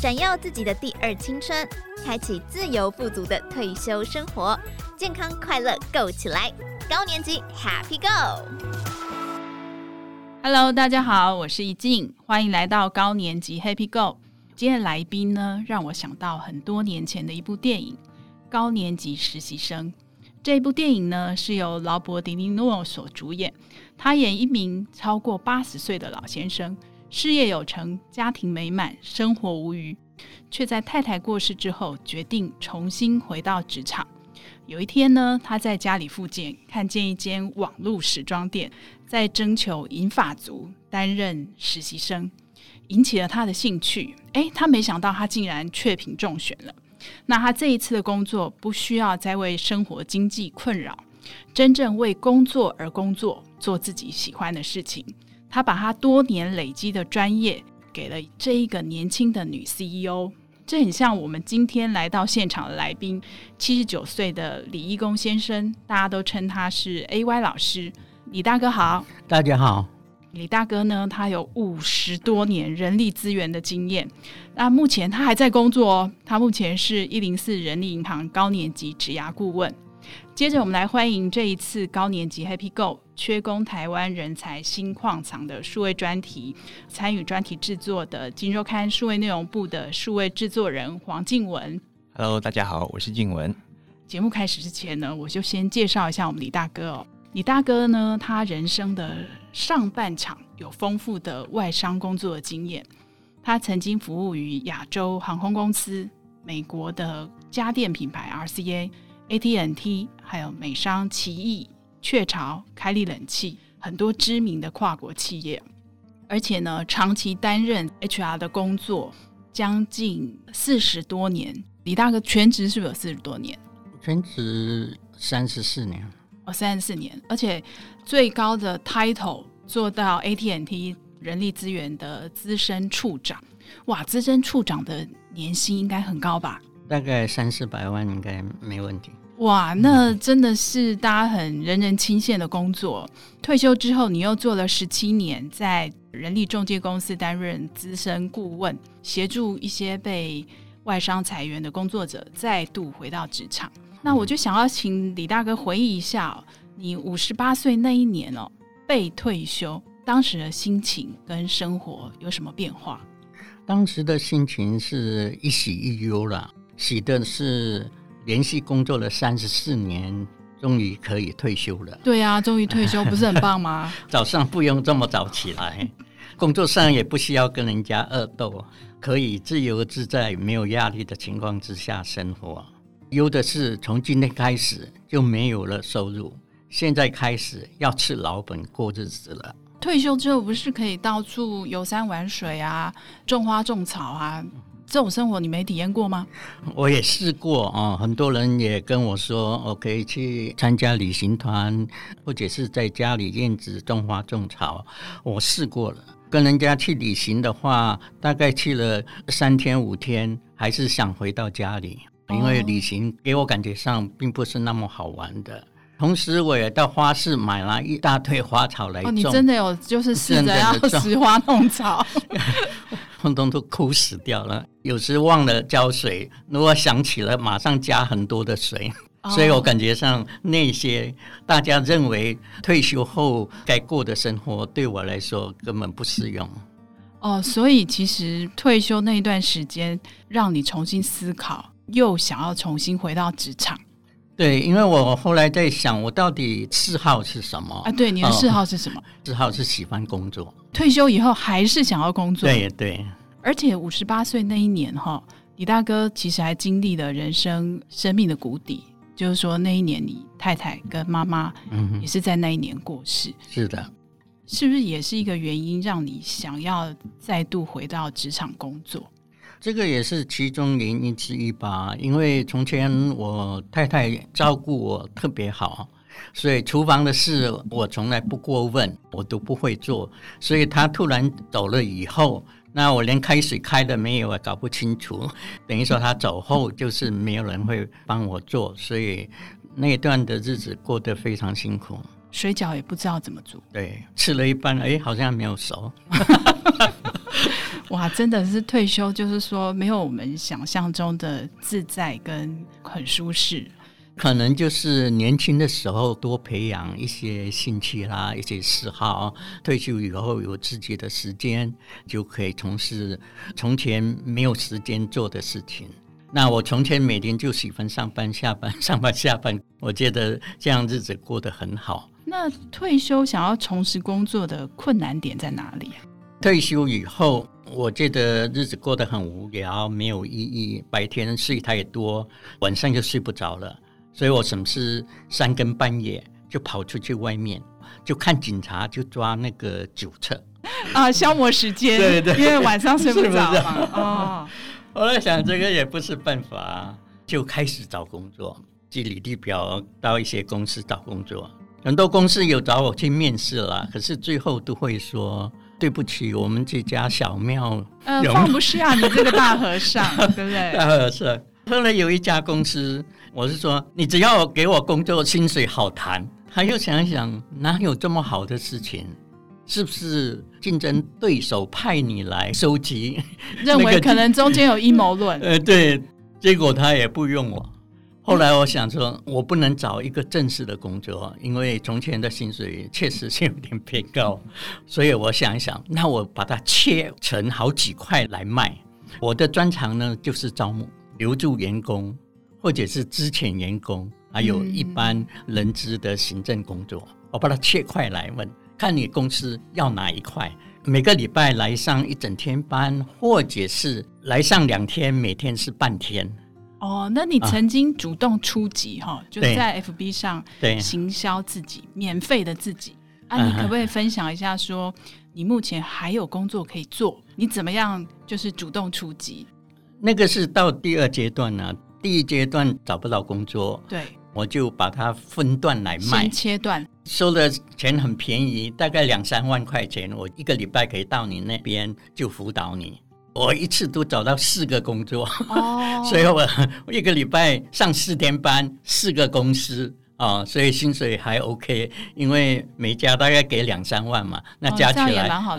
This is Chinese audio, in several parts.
闪耀自己的第二青春，开启自由富足的退休生活，健康快乐 Go 起来！高年级 Happy Go！Hello，大家好，我是怡静，欢迎来到高年级 Happy Go。今天的来宾呢，让我想到很多年前的一部电影《高年级实习生》。这部电影呢，是由劳勃·迪尼诺所主演，他演一名超过八十岁的老先生。事业有成，家庭美满，生活无虞，却在太太过世之后，决定重新回到职场。有一天呢，他在家里附近看见一间网络时装店在征求银发族担任实习生，引起了他的兴趣。诶，他没想到他竟然确评中选了。那他这一次的工作不需要再为生活经济困扰，真正为工作而工作，做自己喜欢的事情。他把他多年累积的专业给了这一个年轻的女 CEO，这很像我们今天来到现场的来宾，七十九岁的李义工先生，大家都称他是 AY 老师。李大哥好，大家好。李大哥呢，他有五十多年人力资源的经验，那目前他还在工作哦，他目前是一零四人力银行高年级职涯顾问。接着，我们来欢迎这一次高年级 Happy Go 缺工台湾人才新矿藏的数位专题，参与专题制作的《金周刊》数位内容部的数位制作人黄静文。Hello，大家好，我是静文。节目开始之前呢，我就先介绍一下我们李大哥哦。李大哥呢，他人生的上半场有丰富的外商工作的经验，他曾经服务于亚洲航空公司、美国的家电品牌 RCA。AT&T，还有美商奇异、雀巢、开利冷气，很多知名的跨国企业，而且呢，长期担任 HR 的工作，将近四十多年。李大哥全职是不是有四十多年？全职三十四年。哦，三十四年，而且最高的 title 做到 AT&T 人力资源的资深处长。哇，资深处长的年薪应该很高吧？大概三四百万应该没问题。哇，那真的是大家很人人钦羡的工作。退休之后，你又做了十七年，在人力中介公司担任资深顾问，协助一些被外商裁员的工作者再度回到职场。那我就想要请李大哥回忆一下，你五十八岁那一年哦，被退休，当时的心情跟生活有什么变化？当时的心情是一喜一忧啦。喜的是连续工作了三十四年，终于可以退休了。对呀、啊，终于退休，不是很棒吗？早上不用这么早起来，工作上也不需要跟人家恶斗，可以自由自在、没有压力的情况之下生活。忧的是从今天开始就没有了收入，现在开始要吃老本过日子了。退休之后不是可以到处游山玩水啊，种花种草啊？这种生活你没体验过吗？我也试过啊，很多人也跟我说，我可以去参加旅行团，或者是在家里院子种花种草。我试过了，跟人家去旅行的话，大概去了三天五天，还是想回到家里，因为旅行给我感觉上并不是那么好玩的。同时，我也到花市买了一大堆花草来种。哦，你真的有就是试着要 拾花弄草，通通都枯死掉了。有时忘了浇水，如果想起了，马上加很多的水。哦，所以我感觉上那些大家认为退休后该过的生活，对我来说根本不适用。哦，所以其实退休那一段时间，让你重新思考，又想要重新回到职场。对，因为我后来在想，我到底嗜好是什么？啊，对，你的嗜好是什么？嗜好是喜欢工作。退休以后还是想要工作？对对。而且五十八岁那一年哈，李大哥其实还经历了人生生命的谷底，就是说那一年你太太跟妈妈也是在那一年过世。嗯，是的，是不是也是一个原因让你想要再度回到职场工作？这个也是其中原因之一吧，因为从前我太太照顾我特别好，所以厨房的事我从来不过问，我都不会做。所以她突然走了以后，那我连开水开的没有，啊搞不清楚。等于说她走后，就是没有人会帮我做，所以那一段的日子过得非常辛苦。水饺也不知道怎么煮，对，吃了一半，哎，好像没有熟。哇，真的是退休，就是说没有我们想象中的自在跟很舒适。可能就是年轻的时候多培养一些兴趣啦，一些嗜好，退休以后有自己的时间，就可以从事从前没有时间做的事情。那我从前每天就喜欢上班下班，上班下班，我觉得这样日子过得很好。那退休想要从事工作的困难点在哪里？退休以后，我觉得日子过得很无聊，没有意义，白天睡太多，晚上就睡不着了。所以我什么事三更半夜就跑出去外面，就看警察，就抓那个酒测啊，消磨时间。对 对，因为晚上睡不着嘛。哦，我在想这个也不是办法，就开始找工作，寄履历表到一些公司找工作。很多公司有找我去面试了，可是最后都会说对不起，我们这家小庙呃放不下你这个大和尚，对不对？大和尚。后来有一家公司。我是说，你只要给我工作，薪水好谈。他又想一想，哪有这么好的事情？是不是竞争对手派你来收集？认为可能中间有阴谋论。呃，对，结果他也不用我。后来我想说，我不能找一个正式的工作，因为从前的薪水确实是有点偏高。所以我想一想，那我把它切成好几块来卖。我的专长呢，就是招募、留住员工。或者是资遣员工，还有一般人资的行政工作，我把它切块来问，看你公司要哪一块。每个礼拜来上一整天班，或者是来上两天，每天是半天。哦，那你曾经主动出击哈，啊、就是在 FB 上行销自己，免费的自己。啊，你可不可以分享一下说，说你目前还有工作可以做，你怎么样就是主动出击？那个是到第二阶段呢、啊。第一阶段找不到工作，对，我就把它分段来卖，先切断，收的钱很便宜，大概两三万块钱，我一个礼拜可以到你那边就辅导你。我一次都找到四个工作，哦，所以我我一个礼拜上四天班，四个公司啊，所以薪水还 OK，因为每家大概给两三万嘛，那加起来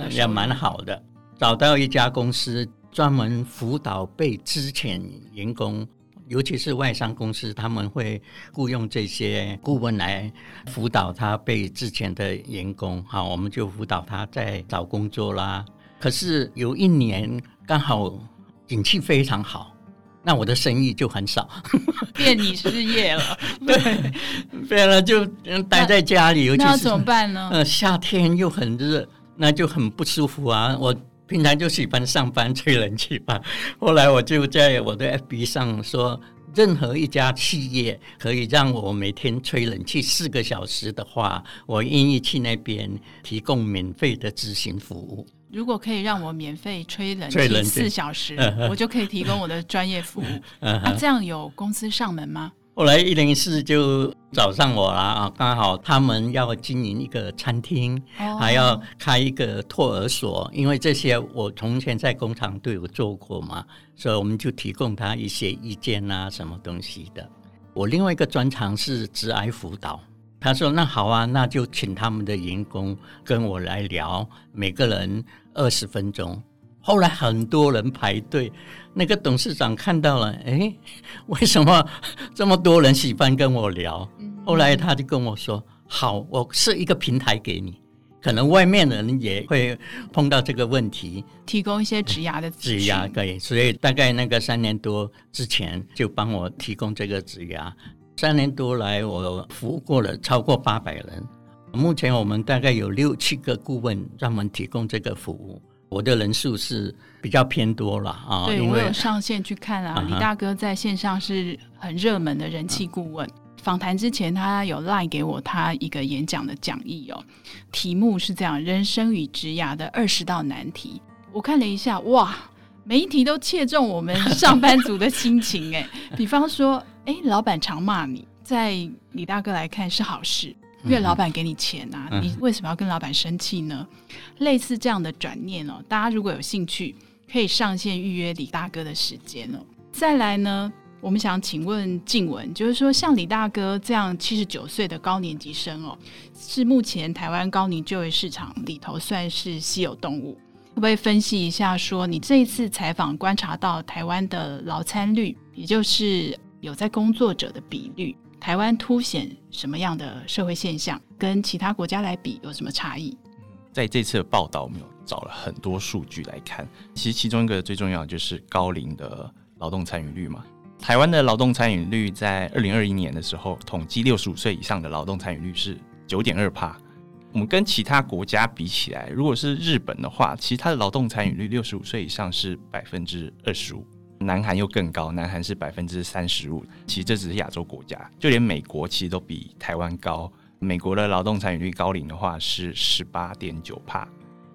也蛮好的。找到一家公司专门辅导被资遣员工。尤其是外商公司，他们会雇佣这些顾问来辅导他被之前的员工。好，我们就辅导他在找工作啦。可是有一年刚好景气非常好，那我的生意就很少，变你失业了。对，变了就待在家里，尤其是那怎么办呢？呃，夏天又很热，那就很不舒服啊。我。平常就喜欢上班吹冷气吧。后来我就在我的 FB 上说，任何一家企业可以让我每天吹冷气四个小时的话，我愿意去那边提供免费的咨询服务。如果可以让我免费吹冷气四小时，我就可以提供我的专业服务。那这样有公司上门吗？后来一零四就找上我了啊，刚好他们要经营一个餐厅，还要开一个托儿所，因为这些我从前在工厂都有做过嘛，所以我们就提供他一些意见啊，什么东西的。我另外一个专长是职癌辅导，他说那好啊，那就请他们的员工跟我来聊，每个人二十分钟。后来很多人排队，那个董事长看到了，哎，为什么这么多人喜欢跟我聊？后来他就跟我说：“好，我设一个平台给你，可能外面的人也会碰到这个问题，提供一些职涯的职涯可以。所以大概那个三年多之前就帮我提供这个职涯，三年多来我服务过了超过八百人，目前我们大概有六七个顾问专门提供这个服务。”我的人数是比较偏多了啊，对，因为我有上线去看啊。李大哥在线上是很热门的人气顾问。访谈之前，他有赖给我他一个演讲的讲义哦，题目是这样：人生与职涯的二十道难题。我看了一下，哇，每一题都切中我们上班族的心情哎。比方说，哎，老板常骂你，在李大哥来看是好事。因为老板给你钱啊，你为什么要跟老板生气呢？类似这样的转念哦，大家如果有兴趣，可以上线预约李大哥的时间哦。再来呢，我们想请问静文，就是说像李大哥这样七十九岁的高年级生哦，是目前台湾高龄就业市场里头算是稀有动物。不可以分析一下说，说你这一次采访观察到台湾的劳参率，也就是有在工作者的比率，台湾凸显什么样的社会现象？跟其他国家来比有什么差异？在这次的报道，我们有找了很多数据来看，其实其中一个最重要的就是高龄的劳动参与率嘛。台湾的劳动参与率在二零二一年的时候，统计六十五岁以上的劳动参与率是九点二帕。我们跟其他国家比起来，如果是日本的话，其实它的劳动参与率六十五岁以上是百分之二十五，南韩又更高，南韩是百分之三十五。其实这只是亚洲国家，就连美国其实都比台湾高。美国的劳动参与率高龄的话是十八点九帕，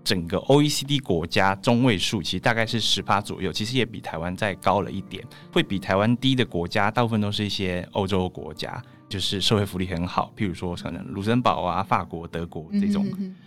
整个 OECD 国家中位数其实大概是十趴左右，其实也比台湾再高了一点。会比台湾低的国家，大部分都是一些欧洲国家。就是社会福利很好，譬如说可能卢森堡啊、法国、德国这种，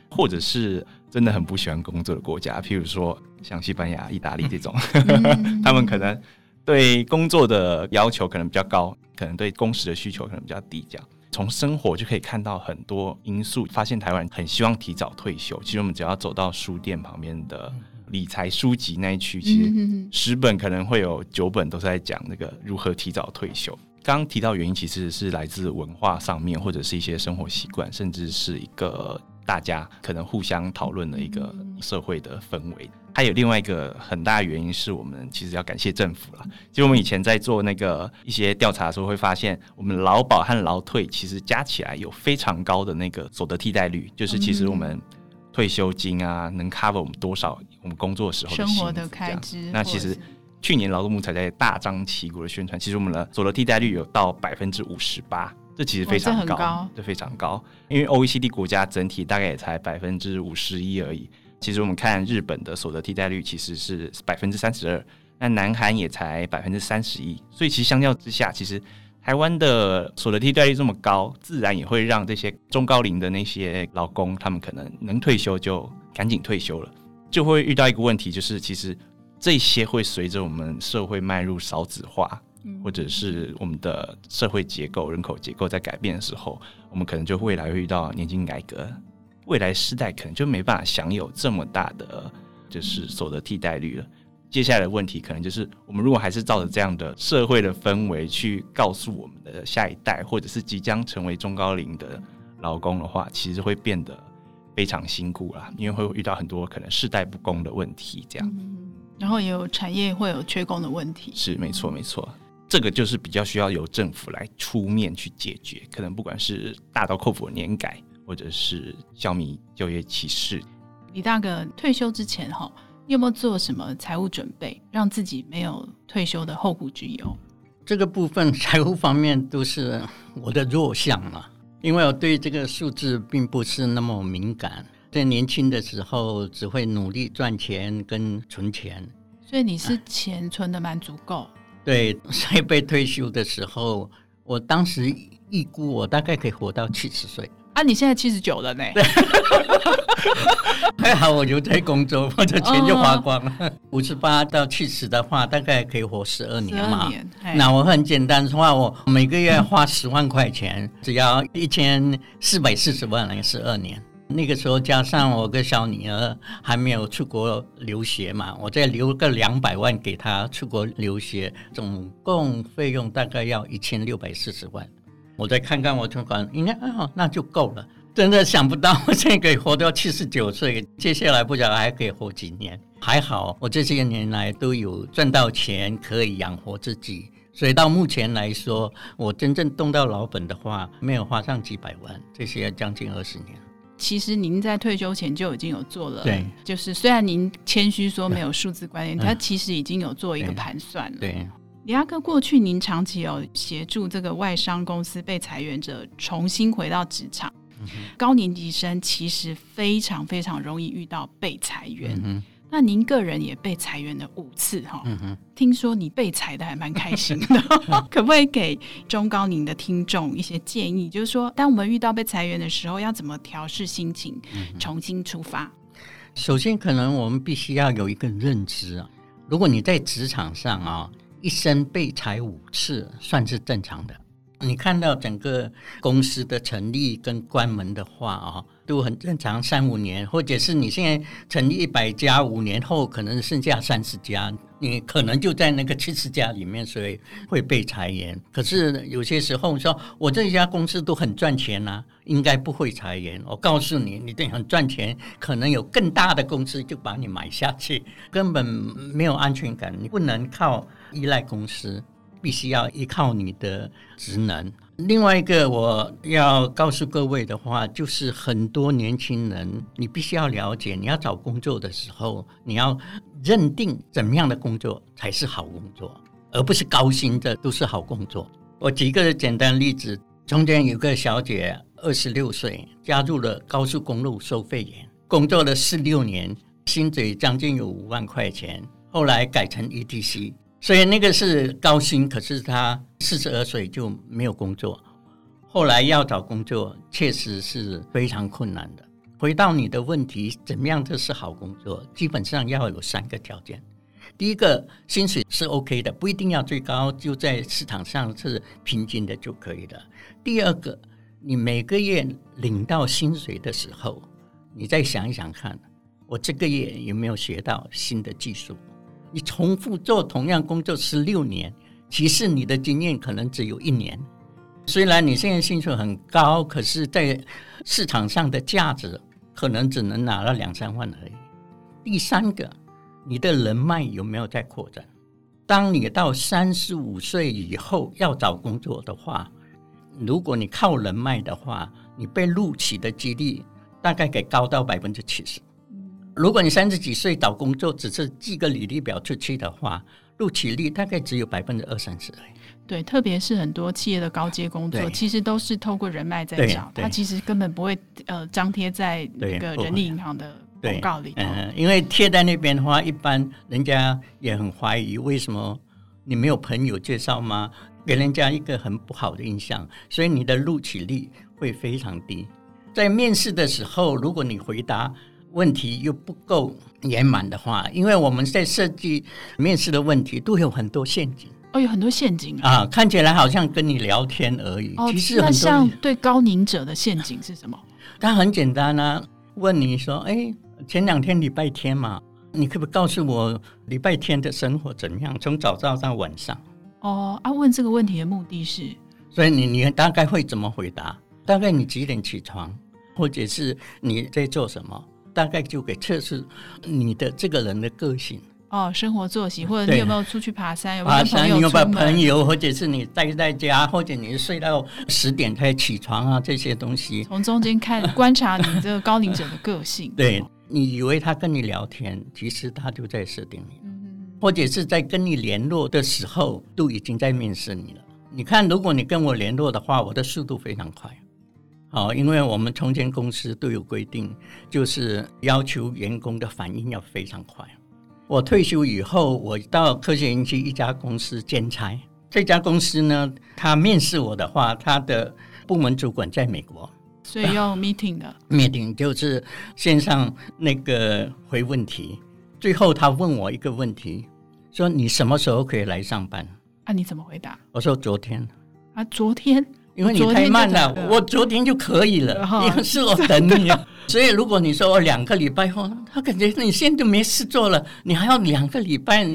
或者是真的很不喜欢工作的国家，譬如说像西班牙、意大利这种，他们可能对工作的要求可能比较高，可能对工时的需求可能比较低。这样从生活就可以看到很多因素，发现台湾人很希望提早退休。其实我们只要走到书店旁边的理财书籍那一区，其实十本可能会有九本都是在讲那个如何提早退休。刚刚提到原因，其实是来自文化上面，或者是一些生活习惯，甚至是一个大家可能互相讨论的一个社会的氛围。还有另外一个很大的原因是我们其实要感谢政府了。其实我们以前在做那个一些调查的时候，会发现我们劳保和劳退其实加起来有非常高的那个所得替代率，就是其实我们退休金啊，能 cover 我们多少我们工作时候的生活的开支。那其实。去年劳动部才在大张旗鼓的宣传，其实我们的所得替代率有到百分之五十八，这其实非常高，这非常高。因为 OECD 国家整体大概也才百分之五十一而已。其实我们看日本的所得替代率其实是百分之三十二，那南韩也才百分之三十一。所以其实相较之下，其实台湾的所得替代率这么高，自然也会让这些中高龄的那些劳工，他们可能能退休就赶紧退休了，就会遇到一个问题，就是其实。这些会随着我们社会迈入少子化，或者是我们的社会结构、人口结构在改变的时候，我们可能就未来会遇到年金改革，未来世代可能就没办法享有这么大的就是所得替代率了。接下来的问题可能就是，我们如果还是照着这样的社会的氛围去告诉我们的下一代，或者是即将成为中高龄的劳工的话，其实会变得非常辛苦啦，因为会遇到很多可能世代不公的问题，这样。然后也有产业会有缺工的问题，是没错没错，这个就是比较需要由政府来出面去解决。可能不管是大刀阔斧的年改，或者是消弭就业歧视。李大哥退休之前哈，你有没有做什么财务准备，让自己没有退休的后顾之忧？这个部分财务方面都是我的弱项嘛，因为我对这个数字并不是那么敏感。在年轻的时候，只会努力赚钱跟存钱，所以你是钱存的蛮足够。对，所以被退休的时候，我当时预估我大概可以活到七十岁。啊，你现在七十九了呢？还好 我留在工作，我的钱就花光了。五十八到七十的话，大概可以活十二年嘛。年那我很简单的话，我每个月花十万块钱，嗯、只要一千四百四十万来十二年。那个时候加上我个小女儿还没有出国留学嘛，我再留个两百万给她出国留学，总共费用大概要一千六百四十万。我再看看我存款，应该哦，那就够了。真的想不到我现在可以活到七十九岁，接下来不晓得还可以活几年。还好我这些年来都有赚到钱，可以养活自己，所以到目前来说，我真正动到老本的话，没有花上几百万，这些将近二十年。其实您在退休前就已经有做了，对，就是虽然您谦虚说没有数字观念，他其实已经有做一个盘算了。对，李亚哥，过去您长期有协助这个外商公司被裁员者重新回到职场，嗯、高年级生其实非常非常容易遇到被裁员。嗯那您个人也被裁员了五次哈，嗯、哼听说你被裁的还蛮开心的，可不可以给中高龄的听众一些建议？就是说，当我们遇到被裁员的时候，要怎么调试心情，重新出发？首先，可能我们必须要有一个认知啊，如果你在职场上啊，一生被裁五次算是正常的，你看到整个公司的成立跟关门的话啊，都很正常，三五年，或者是你现在成立一百家，五年后可能剩下三十家，你可能就在那个七十家里面，所以会被裁员。可是有些时候说，我这家公司都很赚钱呐、啊，应该不会裁员。我告诉你，你这很赚钱，可能有更大的公司就把你买下去，根本没有安全感，你不能靠依赖公司。必须要依靠你的职能。另外一个我要告诉各位的话，就是很多年轻人，你必须要了解，你要找工作的时候，你要认定怎么样的工作才是好工作，而不是高薪的都是好工作。我举一个简单例子：中间有个小姐，二十六岁，加入了高速公路收费员，工作了十六年，薪水将近有五万块钱，后来改成 ETC。所以那个是高薪，可是他四十二岁就没有工作，后来要找工作确实是非常困难的。回到你的问题，怎么样这是好工作？基本上要有三个条件：第一个，薪水是 OK 的，不一定要最高，就在市场上是平均的就可以了；第二个，你每个月领到薪水的时候，你再想一想看，我这个月有没有学到新的技术？你重复做同样工作十六年，其实你的经验可能只有一年。虽然你现在薪水很高，可是在市场上的价值可能只能拿了两三万而已。第三个，你的人脉有没有在扩展？当你到三十五岁以后要找工作的话，如果你靠人脉的话，你被录取的几率大概给高到百分之七十。如果你三十几岁找工作，只是寄个履历表出去的话，录取率大概只有百分之二三十而已。对，特别是很多企业的高阶工作，其实都是透过人脉在找，他其实根本不会呃张贴在那个人力银行的广告里。嗯，因为贴在那边的话，一般人家也很怀疑，为什么你没有朋友介绍吗？给人家一个很不好的印象，所以你的录取率会非常低。在面试的时候，如果你回答。问题又不够圆满的话，因为我们在设计面试的问题都有很多陷阱。哦，有很多陷阱啊！看起来好像跟你聊天而已，哦、其实很那像对高龄者的陷阱是什么？他很简单啊，问你说：“哎，前两天礼拜天嘛，你可不可以告诉我礼拜天的生活怎么样？从早上到晚上。”哦，啊，问这个问题的目的是？所以你你大概会怎么回答？大概你几点起床，或者是你在做什么？大概就给测试你的这个人的个性哦，生活作息，或者你有没有出去爬山？爬山，有没有朋友，或者是你待在家，或者你睡到十点才起床啊？这些东西从中间看观察你这个高龄者的个性。对，你以为他跟你聊天，其实他就在设定你，或者是在跟你联络的时候都已经在面试你了。你看，如果你跟我联络的话，我的速度非常快。好，因为我们从前公司都有规定，就是要求员工的反应要非常快。我退休以后，我到科学园区一家公司兼差。这家公司呢，他面试我的话，他的部门主管在美国，所以要 meeting 的 meeting 就是线上那个回问题。最后他问我一个问题，说你什么时候可以来上班？啊，你怎么回答？我说昨天。啊，昨天。因为你太慢了，我昨，我昨天就可以了。因为是我等你，所以如果你说我两个礼拜后，他感觉你现在都没事做了，你还要两个礼拜。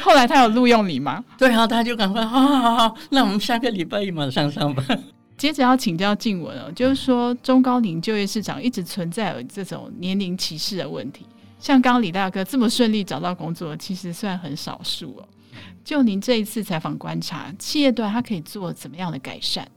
后来他有录用你吗？对啊，他就赶快，好好好，那我们下个礼拜一马上上班。接着要请教静文哦，就是说中高龄就业市场一直存在有这种年龄歧视的问题，像刚刚李大哥这么顺利找到工作，其实算很少数哦。就您这一次采访观察，企业端它可以做怎么样的改善？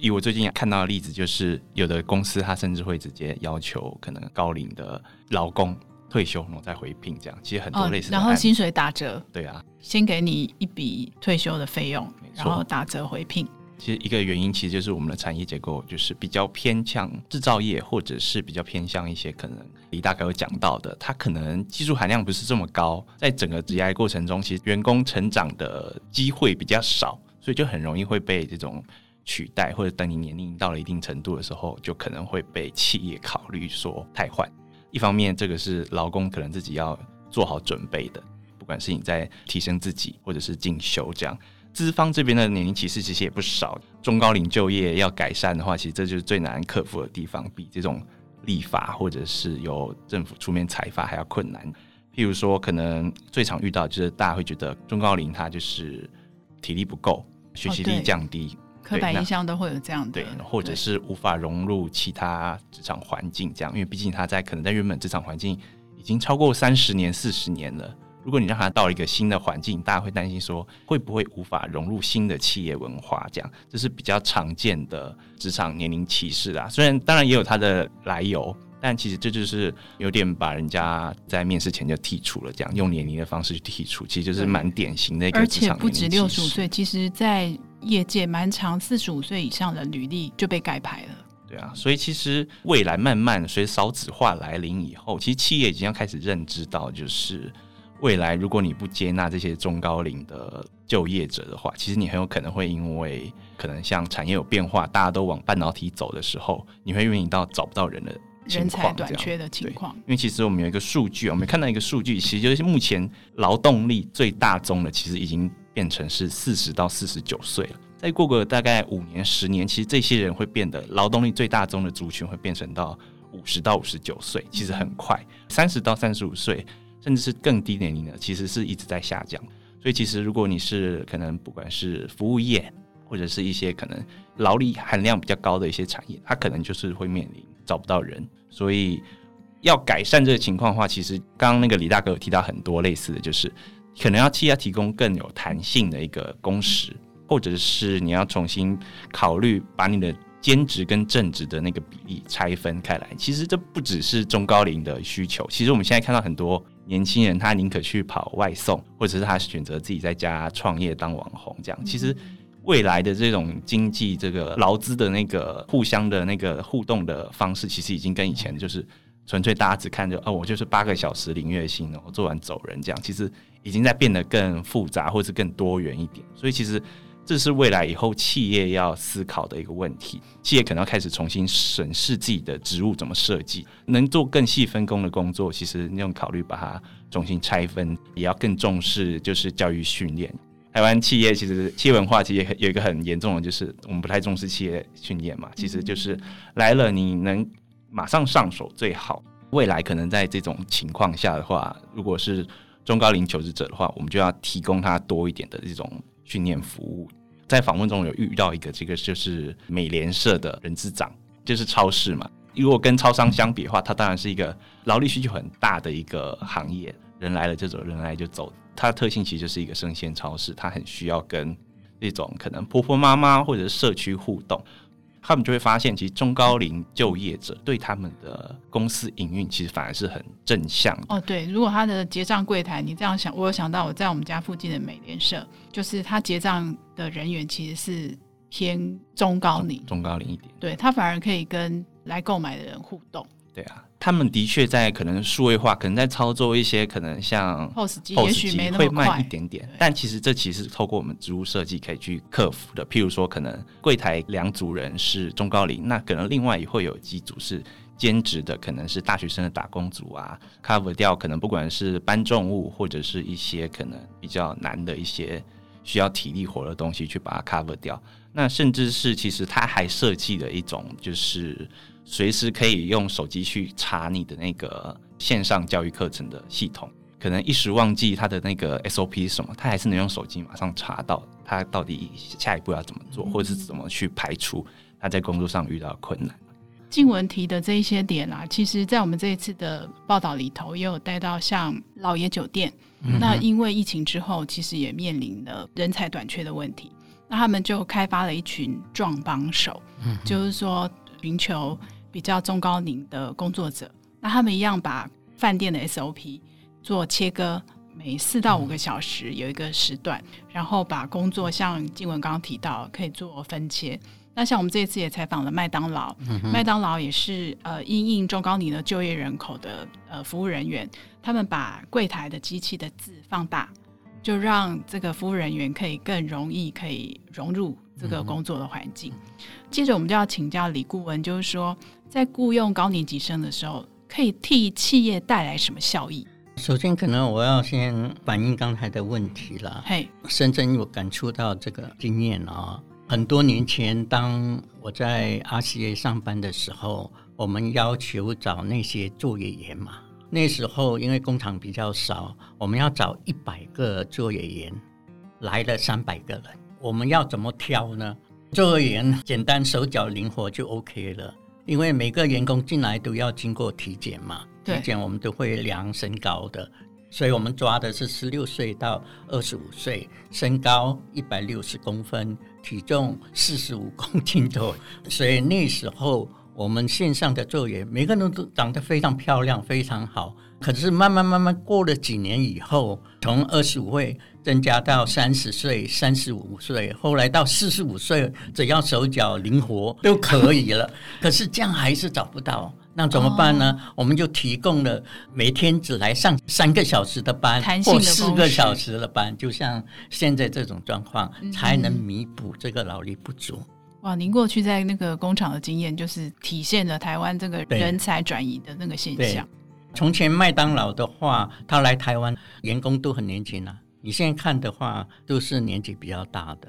以我最近看到的例子，就是有的公司他甚至会直接要求可能高龄的劳工退休然后再回聘，这样其实很多类似。然后薪水打折，对啊，先给你一笔退休的费用，然后打折回聘。其实一个原因其实就是我们的产业结构就是比较偏向制造业，或者是比较偏向一些可能李大概有讲到的，它可能技术含量不是这么高，在整个职业过程中，其实员工成长的机会比较少，所以就很容易会被这种。取代，或者等你年龄到了一定程度的时候，就可能会被企业考虑说太换。一方面，这个是劳工可能自己要做好准备的，不管是你在提升自己，或者是进修这样。资方这边的年龄歧视其实也不少，中高龄就业要改善的话，其实这就是最难克服的地方，比这种立法或者是由政府出面裁发还要困难。譬如说，可能最常遇到就是大家会觉得中高龄他就是体力不够，学习力降低，刻板印象都会有这样的，对，或者是无法融入其他职场环境，这样，因为毕竟他在可能在原本职场环境已经超过三十年、四十年了。如果你让他到一个新的环境，大家会担心说会不会无法融入新的企业文化？这样，这是比较常见的职场年龄歧视啦。虽然当然也有它的来由，但其实这就是有点把人家在面试前就剔除了，这样用年龄的方式去剔除，其实就是蛮典型的。而且不止六十五岁，其实在业界蛮长，四十五岁以上的履历就被盖牌了。对啊，所以其实未来慢慢随少子化来临以后，其实企业已经要开始认知到，就是。未来，如果你不接纳这些中高龄的就业者的话，其实你很有可能会因为可能像产业有变化，大家都往半导体走的时候，你会面临到找不到人的人才短缺的情况。因为其实我们有一个数据，我们看到一个数据，其实就是目前劳动力最大宗的，其实已经变成是四十到四十九岁了。再过个大概五年、十年，其实这些人会变得劳动力最大宗的族群会变成到五十到五十九岁，其实很快，三十到三十五岁。甚至是更低年龄的，其实是一直在下降。所以，其实如果你是可能不管是服务业，或者是一些可能劳力含量比较高的一些产业，它可能就是会面临找不到人。所以，要改善这个情况的话，其实刚刚那个李大哥有提到很多类似的就是，可能要替他提供更有弹性的一个工时，或者是你要重新考虑把你的。兼职跟正职的那个比例拆分开来，其实这不只是中高龄的需求。其实我们现在看到很多年轻人，他宁可去跑外送，或者是他选择自己在家创业当网红，这样。其实未来的这种经济，这个劳资的那个互相的那个互动的方式，其实已经跟以前就是纯粹大家只看着哦，我就是八个小时领月薪，然后做完走人这样。其实已经在变得更复杂，或是更多元一点。所以其实。这是未来以后企业要思考的一个问题，企业可能要开始重新审视自己的职务怎么设计，能做更细分工的工作，其实你用考虑把它重新拆分，也要更重视就是教育训练。台湾企业其实企业文化其实有一个很严重的，就是我们不太重视企业训练嘛，其实就是来了你能马上上手最好。未来可能在这种情况下的话，如果是中高龄求职者的话，我们就要提供他多一点的这种训练服务。在访问中有遇到一个，这个就是美联社的人资长，就是超市嘛。如果跟超商相比的话，它当然是一个劳力需求很大的一个行业，人来了就走，人来就走。它的特性其实就是一个生鲜超市，它很需要跟那种可能婆婆妈妈或者社区互动。他们就会发现，其实中高龄就业者对他们的公司营运，其实反而是很正向的。哦，对，如果他的结账柜台，你这样想，我有想到我在我们家附近的美联社，就是他结账的人员其实是偏中高龄，中高龄一点，对，他反而可以跟来购买的人互动。对啊，他们的确在可能数位化，可能在操作一些可能像 POS 机，也许没那么会慢一点点。但其实这其实是透过我们植物设计可以去克服的。譬如说，可能柜台两组人是中高龄，那可能另外也会有几组是兼职的，可能是大学生的打工族啊，cover 掉可能不管是搬重物或者是一些可能比较难的一些需要体力活的东西，去把它 cover 掉。那甚至是其实他还设计了一种就是。随时可以用手机去查你的那个线上教育课程的系统，可能一时忘记他的那个 SOP 是什么，他还是能用手机马上查到他到底下一步要怎么做，或者是怎么去排除他在工作上遇到的困难。静文提的这一些点啊，其实在我们这一次的报道里头也有带到，像老爷酒店，嗯、那因为疫情之后，其实也面临了人才短缺的问题，那他们就开发了一群壮帮手，嗯、就是说寻求。比较中高龄的工作者，那他们一样把饭店的 SOP 做切割，每四到五个小时有一个时段，嗯、然后把工作像静文刚刚提到可以做分切。那像我们这一次也采访了麦当劳，嗯、麦当劳也是呃因应中高龄的就业人口的呃服务人员，他们把柜台的机器的字放大，就让这个服务人员可以更容易可以融入这个工作的环境。嗯、接着我们就要请教李顾问，就是说。在雇佣高年级生的时候，可以替企业带来什么效益？首先，可能我要先反映刚才的问题了。嘿，深圳有感触到这个经验啊。很多年前，当我在 RCA 上班的时候，我们要求找那些作业员嘛。那时候因为工厂比较少，我们要找一百个作业员，来了三百个人，我们要怎么挑呢？作业员简单手脚灵活就 OK 了，因为每个员工进来都要经过体检嘛，体检我们都会量身高的。所以我们抓的是十六岁到二十五岁，身高一百六十公分，体重四十五公斤左右。所以那时候我们线上的作业，每个人都长得非常漂亮，非常好。可是慢慢慢慢过了几年以后，从二十五岁增加到三十岁、三十五岁，后来到四十五岁，只要手脚灵活都可以了。可是这样还是找不到。那怎么办呢？哦、我们就提供了每天只来上三个小时的班，或四个小时的班，就像现在这种状况，嗯、才能弥补这个劳力不足。哇，您过去在那个工厂的经验，就是体现了台湾这个人才转移的那个现象。从前麦当劳的话，他来台湾员工都很年轻啊，你现在看的话，都是年纪比较大的。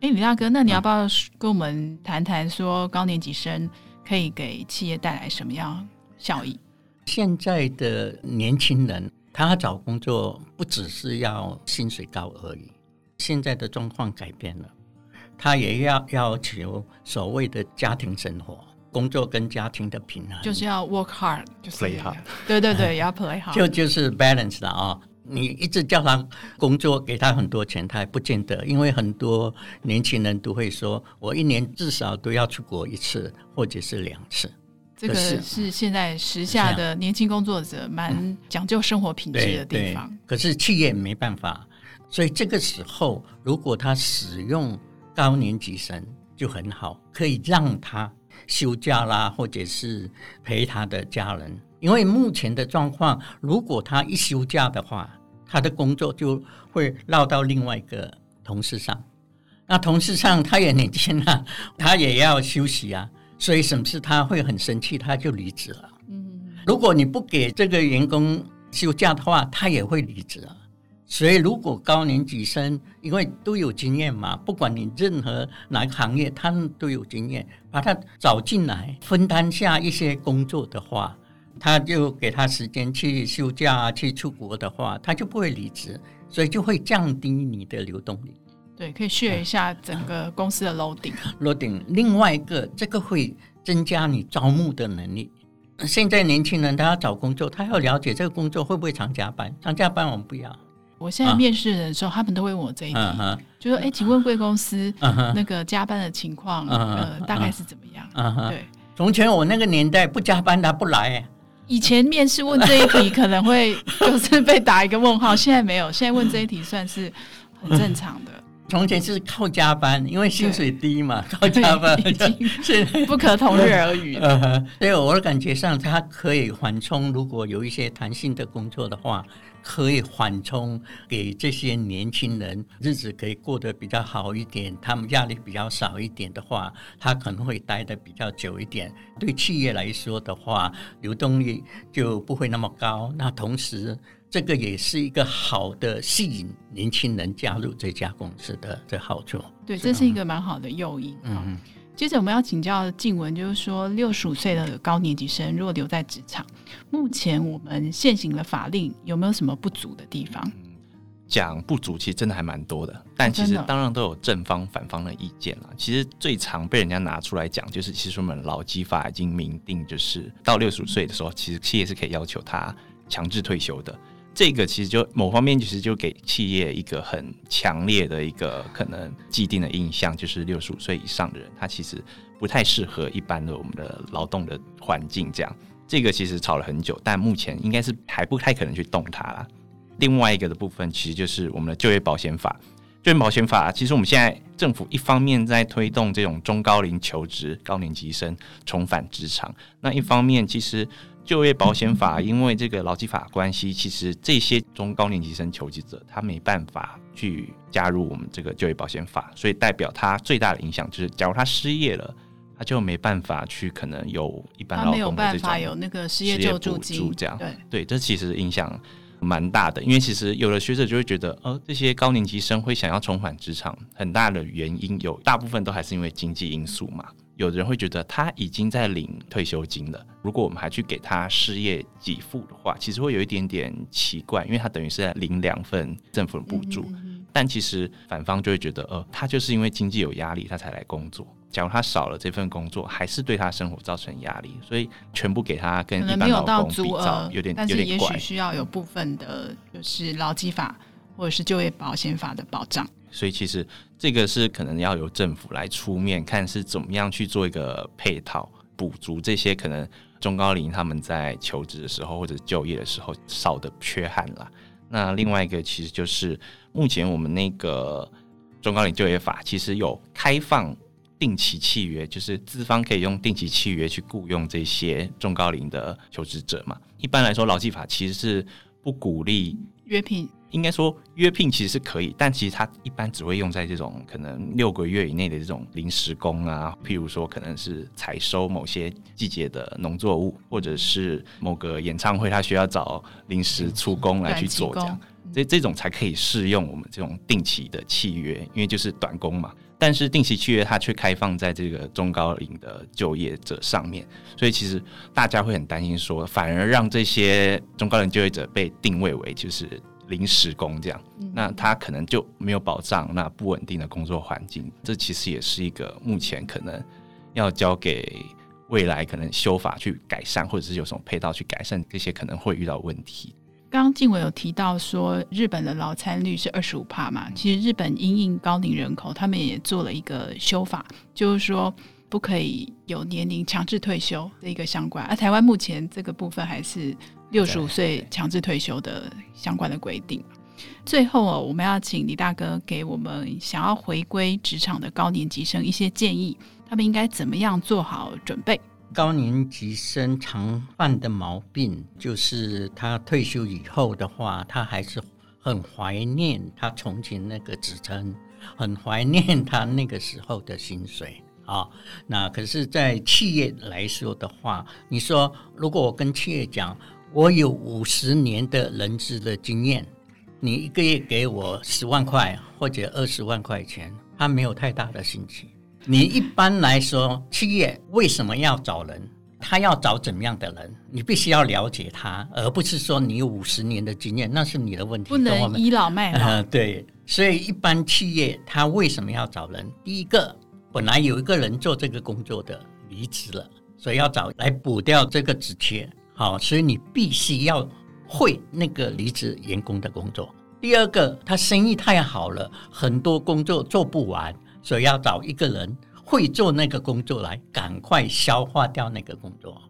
哎、嗯，李大哥，那你要不要跟我们谈谈说高年级生？可以给企业带来什么样效益？现在的年轻人，他找工作不只是要薪水高而已。现在的状况改变了，他也要要求所谓的家庭生活、工作跟家庭的平衡，就是要 work hard，就是 play hard。对对对，要 play hard，就就是 balance 的啊。你一直叫他工作，给他很多钱，他还不见得，因为很多年轻人都会说，我一年至少都要出国一次，或者是两次。这个是现在时下的年轻工作者蛮讲究生活品质的地方。可是企业没办法，所以这个时候，如果他使用高年级生就很好，可以让他休假啦，或者是陪他的家人。因为目前的状况，如果他一休假的话，他的工作就会落到另外一个同事上，那同事上他也年轻啊，他也要休息啊，所以什么事他会很生气，他就离职了。嗯，如果你不给这个员工休假的话，他也会离职啊。所以如果高年级生，因为都有经验嘛，不管你任何哪个行业，他们都有经验，把他找进来分担下一些工作的话。他就给他时间去休假、去出国的话，他就不会离职，所以就会降低你的流动率。对，可以 share 一下整个公司的 loading。loading，另外一个，这个会增加你招募的能力。现在年轻人他要找工作，他要了解这个工作会不会常加班，常加班我们不要。我现在面试的时候，啊、他们都会问我这一题，啊、就说：“哎，请问贵公司那个加班的情况，啊、呃，大概是怎么样？”啊、对，从前我那个年代不加班他不来。以前面试问这一题可能会就是被打一个问号，现在没有，现在问这一题算是很正常的。从前是靠加班，因为薪水低嘛，靠加班 已经是。不可同日而语。所以我的感觉上，它可以缓冲。如果有一些弹性的工作的话，可以缓冲给这些年轻人日子可以过得比较好一点，他们压力比较少一点的话，他可能会待得比较久一点。对企业来说的话，流动率就不会那么高。那同时，这个也是一个好的吸引年轻人加入这家公司的的好处。对，这是一个蛮好的诱因。嗯，接着我们要请教静文，就是说六十五岁的高年级生如果留在职场，目前我们现行的法令有没有什么不足的地方？讲不足，其实真的还蛮多的，但其实当然都有正方反方的意见了。其实最常被人家拿出来讲，就是其实我们劳基法已经明定，就是到六十五岁的时候，其实企业是可以要求他强制退休的。这个其实就某方面其实就给企业一个很强烈的一个可能既定的印象，就是六十五岁以上的人，他其实不太适合一般的我们的劳动的环境。这样，这个其实吵了很久，但目前应该是还不太可能去动它了。另外一个的部分，其实就是我们的就业保险法。就业保险法，其实我们现在政府一方面在推动这种中高龄求职、高年级生重返职场，那一方面其实。就业保险法，因为这个劳基法关系，其实这些中高年级生求职者，他没办法去加入我们这个就业保险法，所以代表他最大的影响就是，假如他失业了，他就没办法去可能有一般劳工的这种他没有办法有那个失业救助金，这样对对，这其实影响蛮大的。因为其实有的学者就会觉得，呃，这些高年级生会想要重返职场，很大的原因有大部分都还是因为经济因素嘛。有的人会觉得他已经在领退休金了，如果我们还去给他失业给付的话，其实会有一点点奇怪，因为他等于是在领两份政府的补助。嗯嗯嗯。但其实反方就会觉得，呃，他就是因为经济有压力，他才来工作。假如他少了这份工作，还是对他生活造成压力，所以全部给他跟一般劳工比较，有点有点怪。但是也许需要有部分的，就是劳基法或者是就业保险法的保障。所以其实这个是可能要由政府来出面，看是怎么样去做一个配套补足这些可能中高龄他们在求职的时候或者就业的时候少的缺憾啦。那另外一个其实就是目前我们那个中高龄就业法其实有开放定期契约，就是资方可以用定期契约去雇佣这些中高龄的求职者嘛。一般来说，劳基法其实是不鼓励约聘。应该说约聘其实是可以，但其实它一般只会用在这种可能六个月以内的这种临时工啊，譬如说可能是采收某些季节的农作物，或者是某个演唱会，他需要找临时出工来去做这样，这这种才可以适用我们这种定期的契约，因为就是短工嘛。但是定期契约它却开放在这个中高龄的就业者上面，所以其实大家会很担心说，反而让这些中高龄就业者被定位为就是。临时工这样，那他可能就没有保障，那不稳定的工作环境，这其实也是一个目前可能要交给未来可能修法去改善，或者是有什么配套去改善这些可能会遇到问题。刚刚静伟有提到说，日本的劳参率是二十五帕嘛，其实日本因应高龄人口，他们也做了一个修法，就是说不可以有年龄强制退休的一个相关，而台湾目前这个部分还是。六十五岁强制退休的相关的规定。最后哦，我们要请李大哥给我们想要回归职场的高年级生一些建议，他们应该怎么样做好准备？高年级生常犯的毛病就是，他退休以后的话，他还是很怀念他从前那个职称，很怀念他那个时候的薪水。啊，那可是，在企业来说的话，你说，如果我跟企业讲，我有五十年的人资的经验，你一个月给我十万块或者二十万块钱，他没有太大的兴趣。你一般来说，企业为什么要找人？他要找怎么样的人？你必须要了解他，而不是说你有五十年的经验，那是你的问题。不能倚老卖老。呃，对，所以一般企业他为什么要找人？第一个，本来有一个人做这个工作的离职了，所以要找来补掉这个职缺。好，所以你必须要会那个离职员工的工作。第二个，他生意太好了，很多工作做不完，所以要找一个人会做那个工作来赶快消化掉那个工作。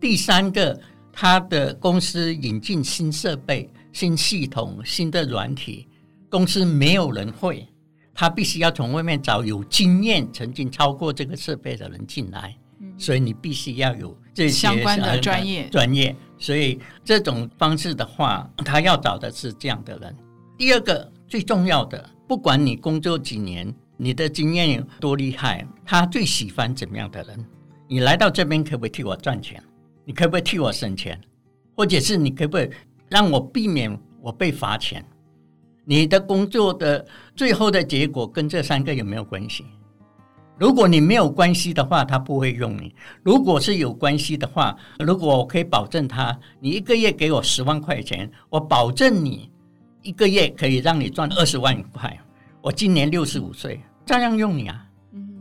第三个，他的公司引进新设备、新系统、新的软体，公司没有人会，他必须要从外面找有经验、曾经超过这个设备的人进来。所以你必须要有这些相关的专业专业，所以这种方式的话，他要找的是这样的人。第二个最重要的，不管你工作几年，你的经验有多厉害，他最喜欢怎么样的人？你来到这边可不可以替我赚钱？你可不可以替我省钱？或者是你可不可以让我避免我被罚钱？你的工作的最后的结果跟这三个有没有关系？如果你没有关系的话，他不会用你；如果是有关系的话，如果我可以保证他，你一个月给我十万块钱，我保证你一个月可以让你赚二十万块。我今年六十五岁，照样用你啊。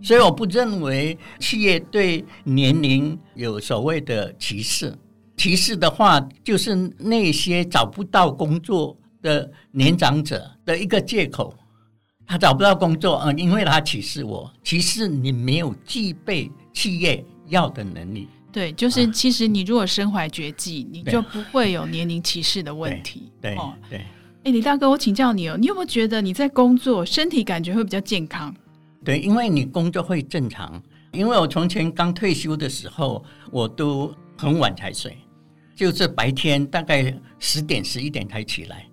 所以我不认为企业对年龄有所谓的歧视。歧视的话，就是那些找不到工作的年长者的一个借口。他找不到工作，嗯，因为他歧视我，歧视你没有具备企业要的能力。对，就是其实你如果身怀绝技，啊、你就不会有年龄歧视的问题。对哦，对。哎，李大哥，我请教你哦，你有没有觉得你在工作身体感觉会比较健康？对，因为你工作会正常。因为我从前刚退休的时候，我都很晚才睡，就是白天大概十点十一点才起来，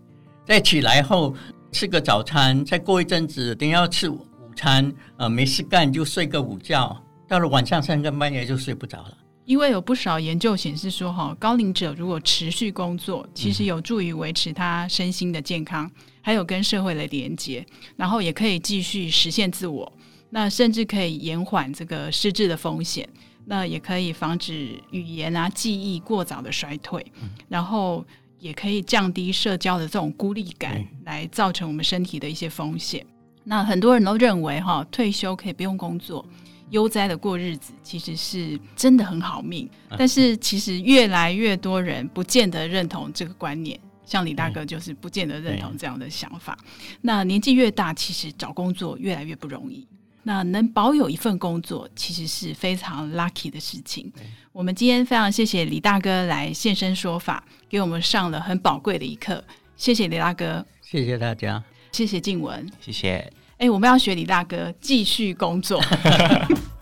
再起来后。吃个早餐，再过一阵子，等要吃午餐，呃，没事干就睡个午觉，到了晚上三更半夜就睡不着了。因为有不少研究显示说，哈，高龄者如果持续工作，其实有助于维持他身心的健康，还有跟社会的连接，然后也可以继续实现自我。那甚至可以延缓这个失智的风险，那也可以防止语言啊、记忆过早的衰退，然后也可以降低社交的这种孤立感，来造成我们身体的一些风险。那很多人都认为哈，退休可以不用工作，悠哉的过日子，其实是真的很好命。但是其实越来越多人不见得认同这个观念，像李大哥就是不见得认同这样的想法。那年纪越大，其实找工作越来越不容易。那能保有一份工作，其实是非常 lucky 的事情。我们今天非常谢谢李大哥来现身说法，给我们上了很宝贵的一课。谢谢李大哥，谢谢大家，谢谢静文，谢谢。哎，我们要学李大哥继续工作。